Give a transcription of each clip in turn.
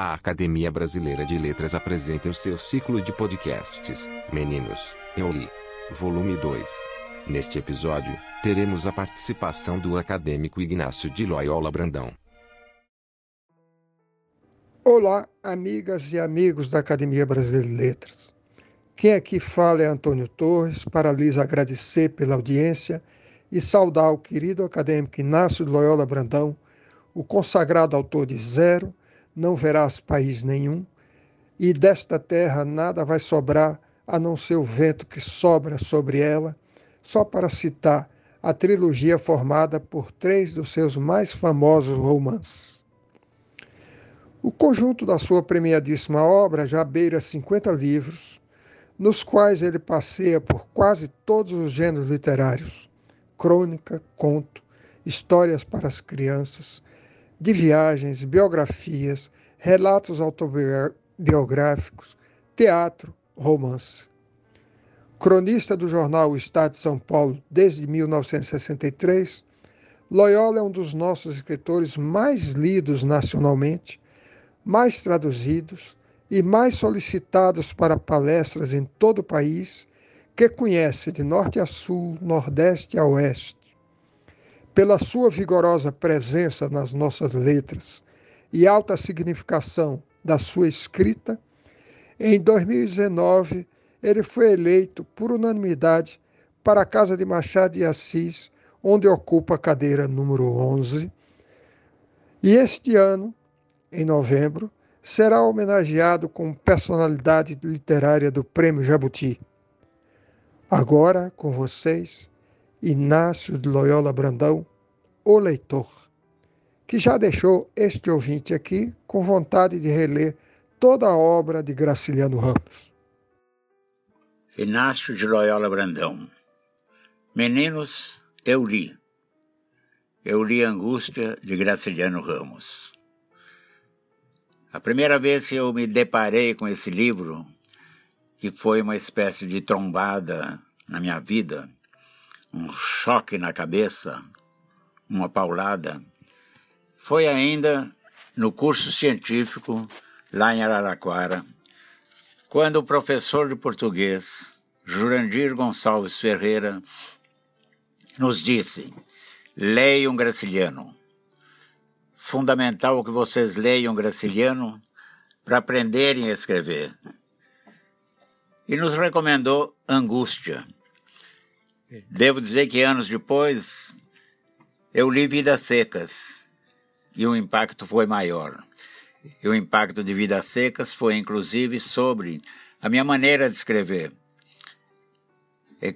A Academia Brasileira de Letras apresenta o seu ciclo de podcasts, Meninos, Eu Li. Volume 2. Neste episódio, teremos a participação do acadêmico Ignácio de Loyola Brandão. Olá, amigas e amigos da Academia Brasileira de Letras. Quem aqui fala é Antônio Torres, para lhes agradecer pela audiência e saudar o querido acadêmico Inácio de Loyola Brandão, o consagrado autor de Zero, Não Verás País Nenhum, e desta terra nada vai sobrar a não ser o vento que sobra sobre ela, só para citar a trilogia formada por três dos seus mais famosos romances. O conjunto da sua premiadíssima obra já beira 50 livros, nos quais ele passeia por quase todos os gêneros literários crônica, conto, histórias para as crianças, de viagens, biografias, relatos autobiográficos, teatro, romance. Cronista do jornal o Estado de São Paulo desde 1963, Loyola é um dos nossos escritores mais lidos nacionalmente, mais traduzidos e mais solicitados para palestras em todo o país que conhece de norte a sul, nordeste a oeste. Pela sua vigorosa presença nas nossas letras e alta significação da sua escrita, em 2019 ele foi eleito por unanimidade para a Casa de Machado de Assis, onde ocupa a cadeira número 11. E este ano, em novembro, será homenageado como personalidade literária do Prêmio Jabuti. Agora com vocês, Inácio de Loyola Brandão, o leitor, que já deixou este ouvinte aqui com vontade de reler toda a obra de Graciliano Ramos. Inácio de Loyola Brandão. Meninos, eu li. Eu li Angústia de Graciliano Ramos. A primeira vez que eu me deparei com esse livro que foi uma espécie de trombada na minha vida, um choque na cabeça, uma paulada, foi ainda no curso científico lá em Araraquara, quando o professor de português, Jurandir Gonçalves Ferreira, nos disse: leiam Graciliano. Fundamental que vocês leiam Graciliano para aprenderem a escrever e nos recomendou Angústia. Devo dizer que anos depois eu li Vidas Secas e o impacto foi maior. E o impacto de Vidas Secas foi inclusive sobre a minha maneira de escrever. É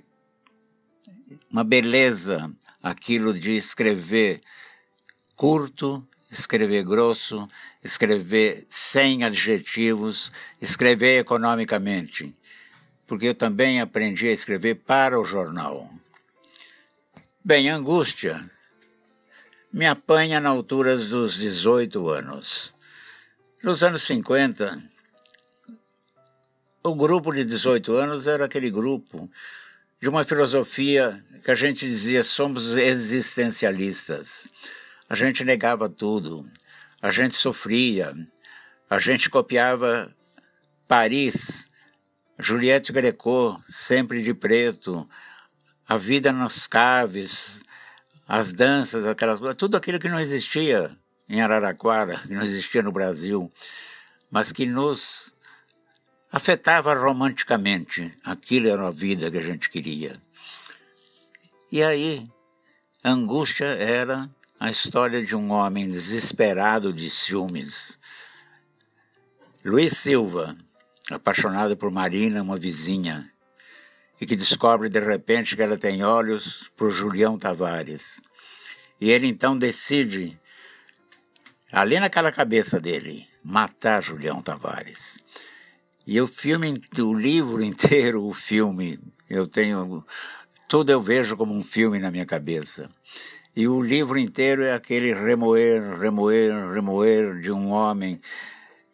uma beleza aquilo de escrever curto, escrever grosso, escrever sem adjetivos, escrever economicamente porque eu também aprendi a escrever para o jornal. Bem, angústia me apanha na altura dos 18 anos. Nos anos 50, o grupo de 18 anos era aquele grupo de uma filosofia que a gente dizia somos existencialistas. A gente negava tudo, a gente sofria, a gente copiava Paris Juliette Greco, sempre de preto, a vida nos caves, as danças, aquelas coisas, tudo aquilo que não existia em Araraquara, que não existia no Brasil, mas que nos afetava romanticamente. Aquilo era a vida que a gente queria. E aí, a angústia era a história de um homem desesperado de ciúmes. Luiz Silva, apaixonado por Marina, uma vizinha, e que descobre de repente que ela tem olhos por Julião Tavares. E ele então decide, ali naquela cabeça dele, matar Julião Tavares. E o filme, o livro inteiro, o filme, eu tenho tudo eu vejo como um filme na minha cabeça. E o livro inteiro é aquele remoer, remoer, remoer de um homem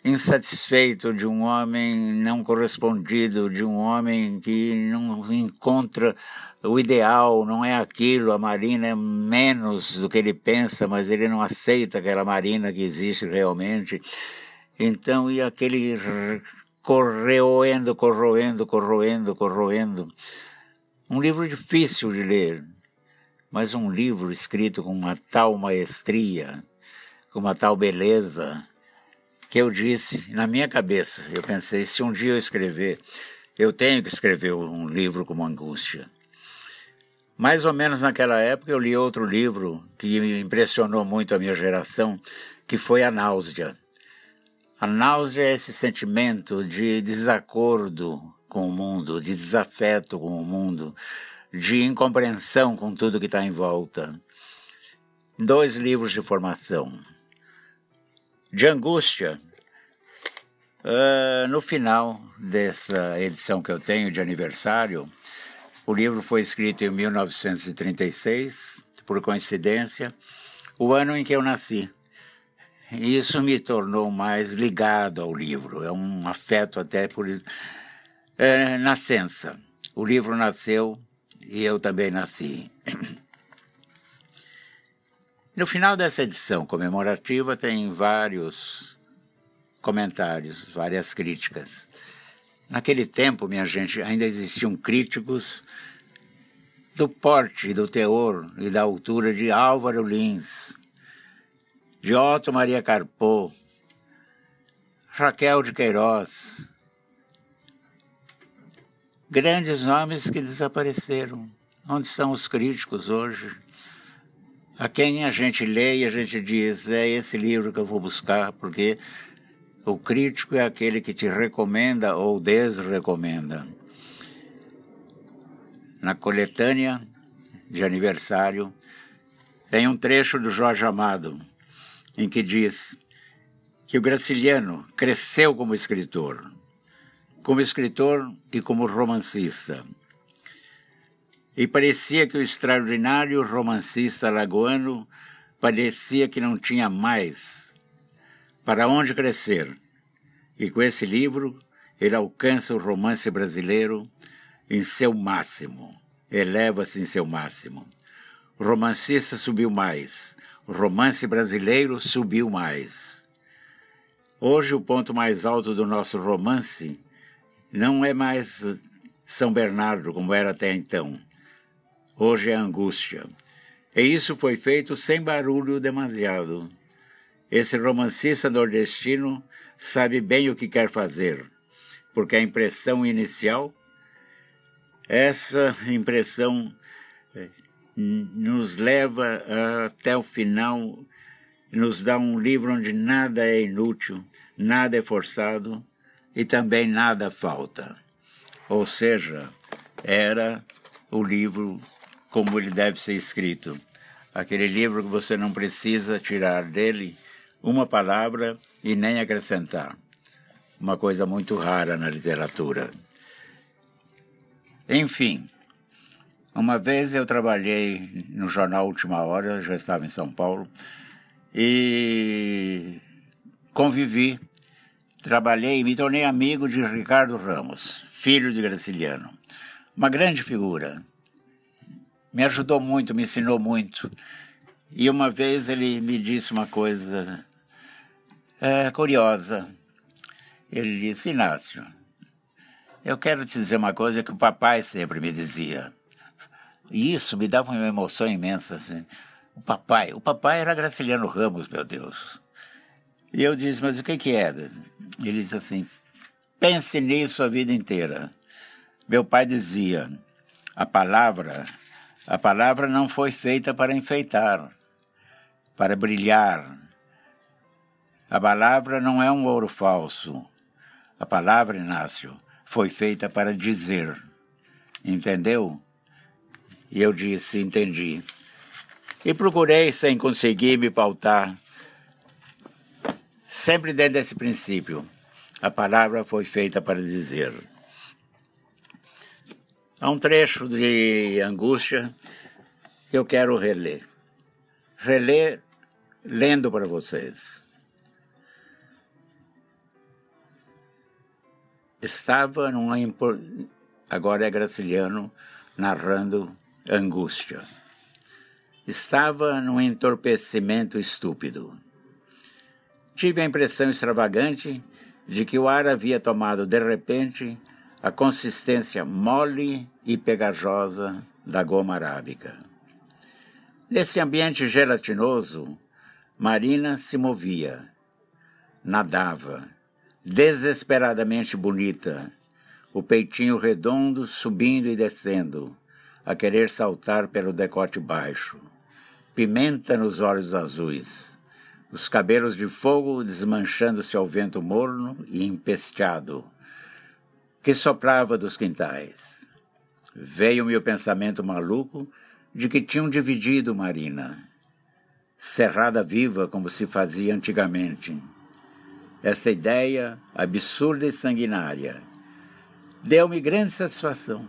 insatisfeito, de um homem não correspondido, de um homem que não encontra o ideal, não é aquilo, a Marina é menos do que ele pensa, mas ele não aceita aquela Marina que existe realmente. Então, e aquele corroendo, corroendo, corroendo, corroendo. Um livro difícil de ler, mas um livro escrito com uma tal maestria, com uma tal beleza, que eu disse na minha cabeça, eu pensei, se um dia eu escrever, eu tenho que escrever um livro como Angústia. Mais ou menos naquela época eu li outro livro que impressionou muito a minha geração, que foi A Náusea. A náusea é esse sentimento de desacordo com o mundo, de desafeto com o mundo, de incompreensão com tudo que está em volta. Dois livros de formação. De angústia, uh, no final dessa edição que eu tenho de aniversário, o livro foi escrito em 1936, por coincidência, o ano em que eu nasci. Isso me tornou mais ligado ao livro, é um afeto até por é, nascença. O livro nasceu e eu também nasci. No final dessa edição comemorativa tem vários comentários, várias críticas. Naquele tempo, minha gente, ainda existiam críticos do porte, do teor e da altura de Álvaro Lins, de Otto Maria Carpo, Raquel de Queiroz, grandes nomes que desapareceram. Onde são os críticos hoje? A quem a gente lê e a gente diz, é esse livro que eu vou buscar, porque o crítico é aquele que te recomenda ou desrecomenda. Na coletânea de aniversário, tem um trecho do Jorge Amado, em que diz que o Graciliano cresceu como escritor como escritor e como romancista. E parecia que o extraordinário romancista lagoano parecia que não tinha mais para onde crescer. E com esse livro ele alcança o romance brasileiro em seu máximo, eleva-se em seu máximo. O romancista subiu mais, o romance brasileiro subiu mais. Hoje, o ponto mais alto do nosso romance não é mais São Bernardo como era até então. Hoje é angústia. E isso foi feito sem barulho demasiado. Esse romancista nordestino sabe bem o que quer fazer, porque a impressão inicial, essa impressão eh, nos leva até o final, nos dá um livro onde nada é inútil, nada é forçado, e também nada falta. Ou seja, era o livro como ele deve ser escrito. Aquele livro que você não precisa tirar dele uma palavra e nem acrescentar. Uma coisa muito rara na literatura. Enfim, uma vez eu trabalhei no jornal Última Hora, já estava em São Paulo, e convivi Trabalhei e me tornei amigo de Ricardo Ramos, filho de Graciliano. Uma grande figura. Me ajudou muito, me ensinou muito. E uma vez ele me disse uma coisa é, curiosa. Ele disse: Inácio, eu quero te dizer uma coisa que o papai sempre me dizia. E isso me dava uma emoção imensa. Assim. O papai, o papai era Graciliano Ramos, meu Deus. E eu disse, mas o que, que é? Ele disse assim: pense nisso a vida inteira. Meu pai dizia: a palavra, a palavra não foi feita para enfeitar, para brilhar. A palavra não é um ouro falso. A palavra, Inácio, foi feita para dizer. Entendeu? E eu disse: entendi. E procurei, sem conseguir me pautar, Sempre dentro desse princípio, a palavra foi feita para dizer. Há um trecho de angústia que eu quero reler. Reler lendo para vocês. Estava numa. Agora é Graciliano narrando angústia. Estava num entorpecimento estúpido tive a impressão extravagante de que o ar havia tomado de repente a consistência mole e pegajosa da goma arábica. Nesse ambiente gelatinoso, Marina se movia, nadava, desesperadamente bonita, o peitinho redondo subindo e descendo, a querer saltar pelo decote baixo, pimenta nos olhos azuis, os cabelos de fogo desmanchando-se ao vento morno e empesteado, que soprava dos quintais. Veio-me o pensamento maluco de que tinham dividido Marina, cerrada viva como se fazia antigamente. Esta ideia, absurda e sanguinária, deu-me grande satisfação.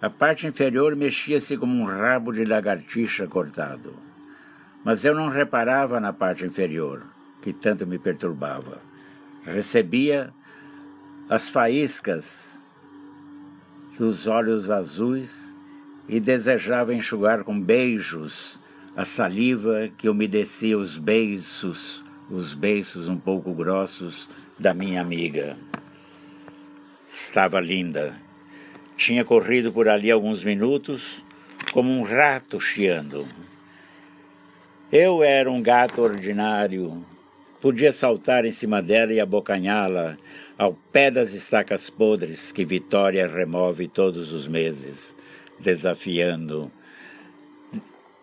A parte inferior mexia-se como um rabo de lagartixa cortado. Mas eu não reparava na parte inferior, que tanto me perturbava. Recebia as faíscas dos olhos azuis e desejava enxugar com beijos a saliva que umedecia os beiços, os beiços um pouco grossos da minha amiga. Estava linda tinha corrido por ali alguns minutos, como um rato chiando. Eu era um gato ordinário. Podia saltar em cima dela e abocanhá-la ao pé das estacas podres que Vitória remove todos os meses, desafiando.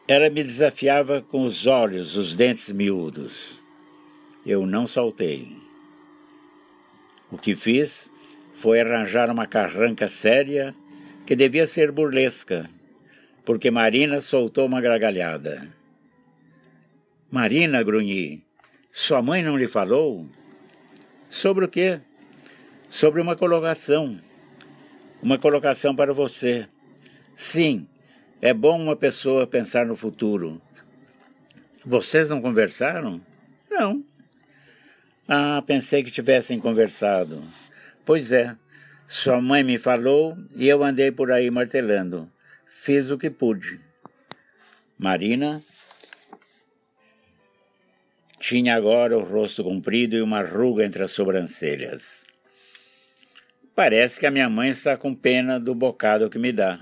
Ela me desafiava com os olhos, os dentes miúdos. Eu não saltei. O que fiz foi arranjar uma carranca séria que devia ser burlesca, porque Marina soltou uma gargalhada. Marina, grunhi, sua mãe não lhe falou? Sobre o quê? Sobre uma colocação. Uma colocação para você. Sim, é bom uma pessoa pensar no futuro. Vocês não conversaram? Não. Ah, pensei que tivessem conversado. Pois é, sua mãe me falou e eu andei por aí martelando. Fiz o que pude. Marina tinha agora o rosto comprido e uma ruga entre as sobrancelhas. Parece que a minha mãe está com pena do bocado que me dá.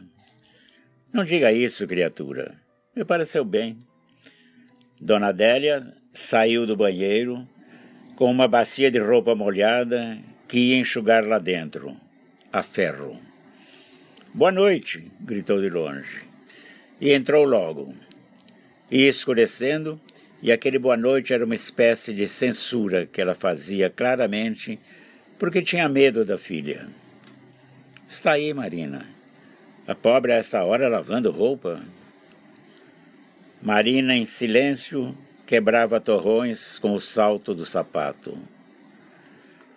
Não diga isso, criatura. Me pareceu bem. Dona Adélia saiu do banheiro com uma bacia de roupa molhada que ia enxugar lá dentro, a ferro. Boa noite, gritou de longe. E entrou logo. Ia escurecendo, e aquele boa noite era uma espécie de censura que ela fazia claramente porque tinha medo da filha. Está aí, Marina. A pobre a esta hora lavando roupa. Marina, em silêncio, quebrava torrões com o salto do sapato.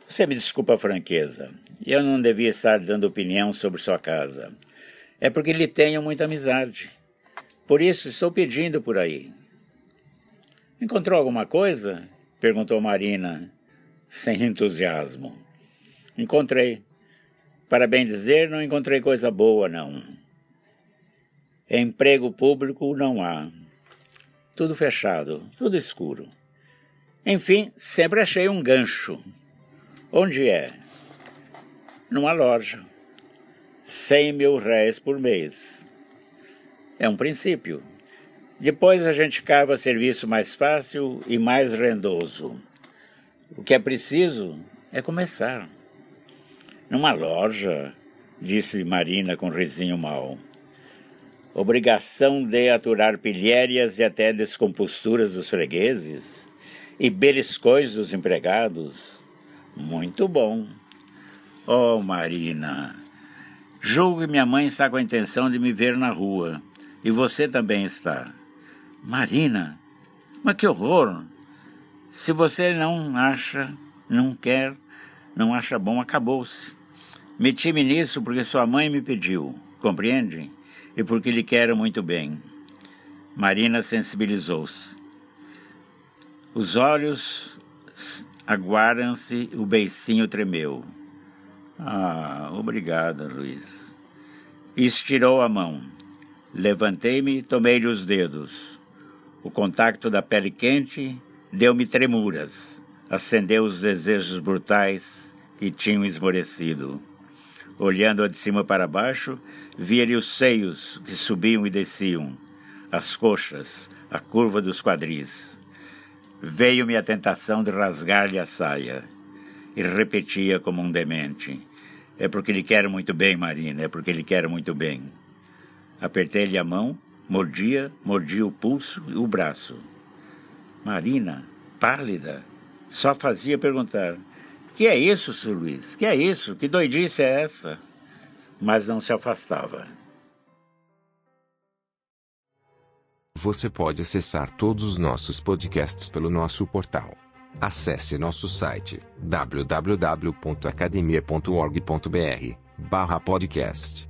Você me desculpa a franqueza. Eu não devia estar dando opinião sobre sua casa. É porque lhe tenho muita amizade. Por isso estou pedindo por aí. Encontrou alguma coisa? perguntou Marina, sem entusiasmo. Encontrei. Para bem dizer, não encontrei coisa boa, não. Emprego público não há. Tudo fechado, tudo escuro. Enfim, sempre achei um gancho. Onde é? Numa loja. Cem mil réis por mês. É um princípio. Depois a gente cava serviço mais fácil e mais rendoso. O que é preciso é começar. Numa loja, disse Marina com risinho mau. Obrigação de aturar pilhérias e até descomposturas dos fregueses e beliscões dos empregados muito bom. Oh, Marina, julgo que minha mãe está com a intenção de me ver na rua. E você também está. Marina, mas que horror! Se você não acha, não quer, não acha bom, acabou-se. Meti-me nisso porque sua mãe me pediu, compreende? E porque lhe quero muito bem. Marina sensibilizou-se. Os olhos Aguardam-se, o beicinho tremeu. Ah, obrigada, Luiz. Estirou a mão. Levantei-me e tomei-lhe os dedos. O contato da pele quente deu-me tremuras, acendeu os desejos brutais que tinham esmorecido. Olhando-a de cima para baixo, via-lhe os seios que subiam e desciam, as coxas, a curva dos quadris. Veio-me a tentação de rasgar-lhe a saia. E repetia como um demente: É porque lhe quero muito bem, Marina, é porque lhe quero muito bem. Apertei-lhe a mão, mordia, mordia o pulso e o braço. Marina, pálida, só fazia perguntar: Que é isso, Sr. Luiz? Que é isso? Que doidice é essa? Mas não se afastava. Você pode acessar todos os nossos podcasts pelo nosso portal. Acesse nosso site www.academia.org.br/podcast.